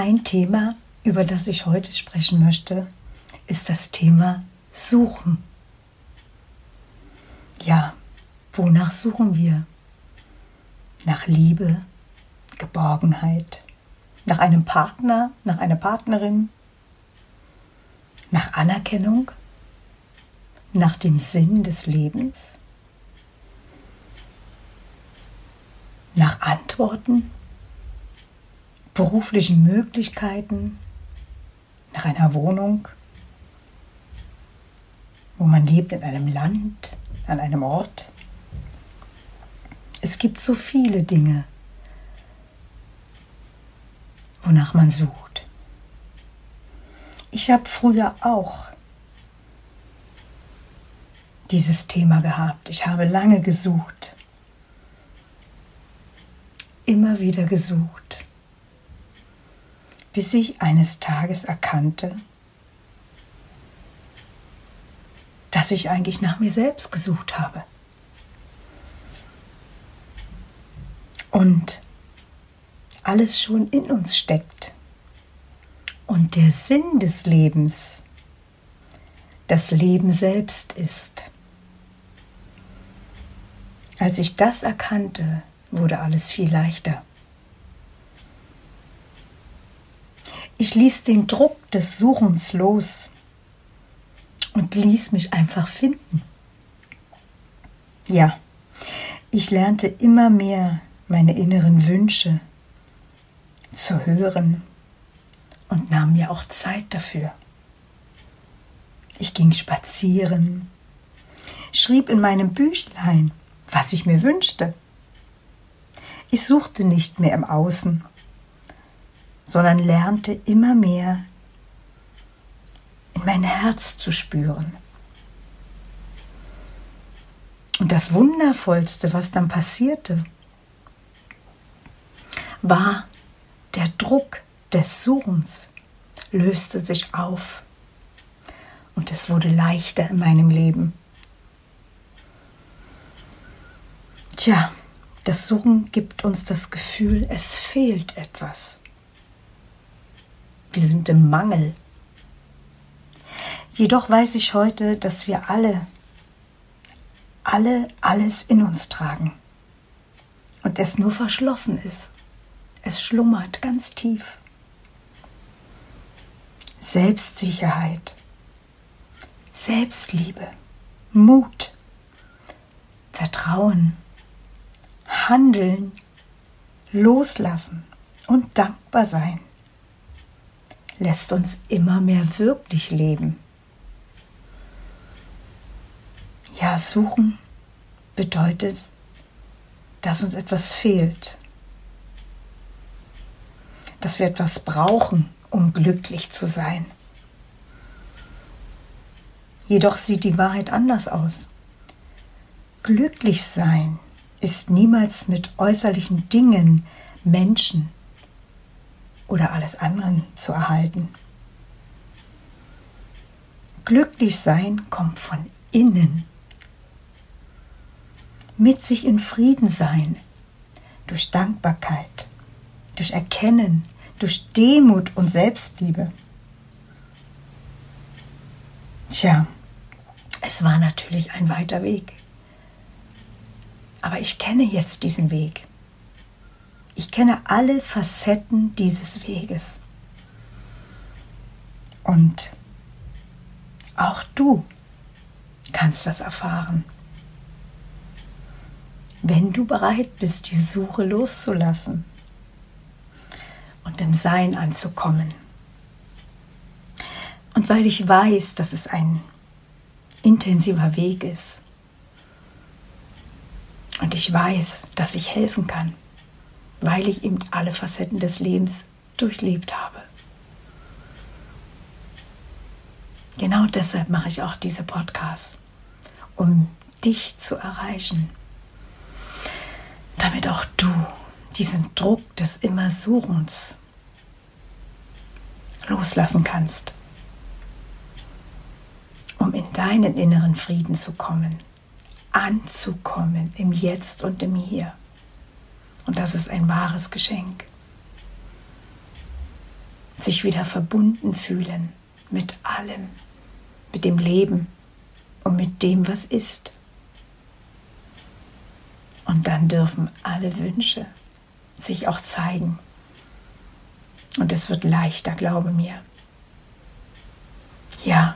Mein Thema, über das ich heute sprechen möchte, ist das Thema Suchen. Ja, wonach suchen wir? Nach Liebe, Geborgenheit, nach einem Partner, nach einer Partnerin, nach Anerkennung, nach dem Sinn des Lebens, nach Antworten beruflichen Möglichkeiten, nach einer Wohnung, wo man lebt in einem Land, an einem Ort. Es gibt so viele Dinge, wonach man sucht. Ich habe früher auch dieses Thema gehabt. Ich habe lange gesucht, immer wieder gesucht bis ich eines Tages erkannte, dass ich eigentlich nach mir selbst gesucht habe. Und alles schon in uns steckt. Und der Sinn des Lebens das Leben selbst ist. Als ich das erkannte, wurde alles viel leichter. Ich ließ den Druck des Suchens los und ließ mich einfach finden. Ja, ich lernte immer mehr meine inneren Wünsche zu hören und nahm mir auch Zeit dafür. Ich ging spazieren, schrieb in meinem Büchlein, was ich mir wünschte. Ich suchte nicht mehr im Außen sondern lernte immer mehr in mein Herz zu spüren. Und das Wundervollste, was dann passierte, war der Druck des Suchens löste sich auf und es wurde leichter in meinem Leben. Tja, das Suchen gibt uns das Gefühl, es fehlt etwas. Wir sind im Mangel. Jedoch weiß ich heute, dass wir alle, alle alles in uns tragen. Und es nur verschlossen ist. Es schlummert ganz tief. Selbstsicherheit, Selbstliebe, Mut, Vertrauen, Handeln, Loslassen. Und dankbar sein lässt uns immer mehr wirklich leben. Ja, suchen bedeutet, dass uns etwas fehlt, dass wir etwas brauchen, um glücklich zu sein. Jedoch sieht die Wahrheit anders aus. Glücklich sein ist niemals mit äußerlichen Dingen, Menschen, oder alles anderen zu erhalten. Glücklich sein kommt von innen. Mit sich in Frieden sein, durch Dankbarkeit, durch Erkennen, durch Demut und Selbstliebe. Tja, es war natürlich ein weiter Weg. Aber ich kenne jetzt diesen Weg. Ich kenne alle Facetten dieses Weges. Und auch du kannst das erfahren. Wenn du bereit bist, die Suche loszulassen und im Sein anzukommen. Und weil ich weiß, dass es ein intensiver Weg ist. Und ich weiß, dass ich helfen kann, weil ich eben alle Facetten des Lebens durchlebt habe. Genau deshalb mache ich auch diese Podcasts, um dich zu erreichen, damit auch du diesen Druck des Immersuchens loslassen kannst um in deinen inneren Frieden zu kommen, anzukommen im Jetzt und im Hier. Und das ist ein wahres Geschenk. Sich wieder verbunden fühlen mit allem, mit dem Leben und mit dem, was ist. Und dann dürfen alle Wünsche sich auch zeigen. Und es wird leichter, glaube mir. Ja.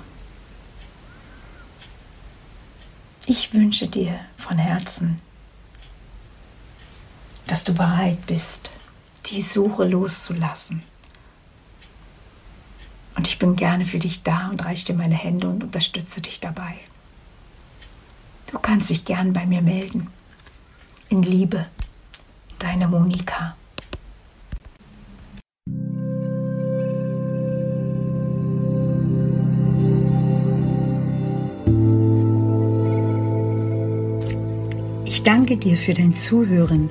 Ich wünsche dir von Herzen, dass du bereit bist, die Suche loszulassen. Und ich bin gerne für dich da und reiche dir meine Hände und unterstütze dich dabei. Du kannst dich gern bei mir melden. In Liebe, deine Monika. Ich danke dir für dein Zuhören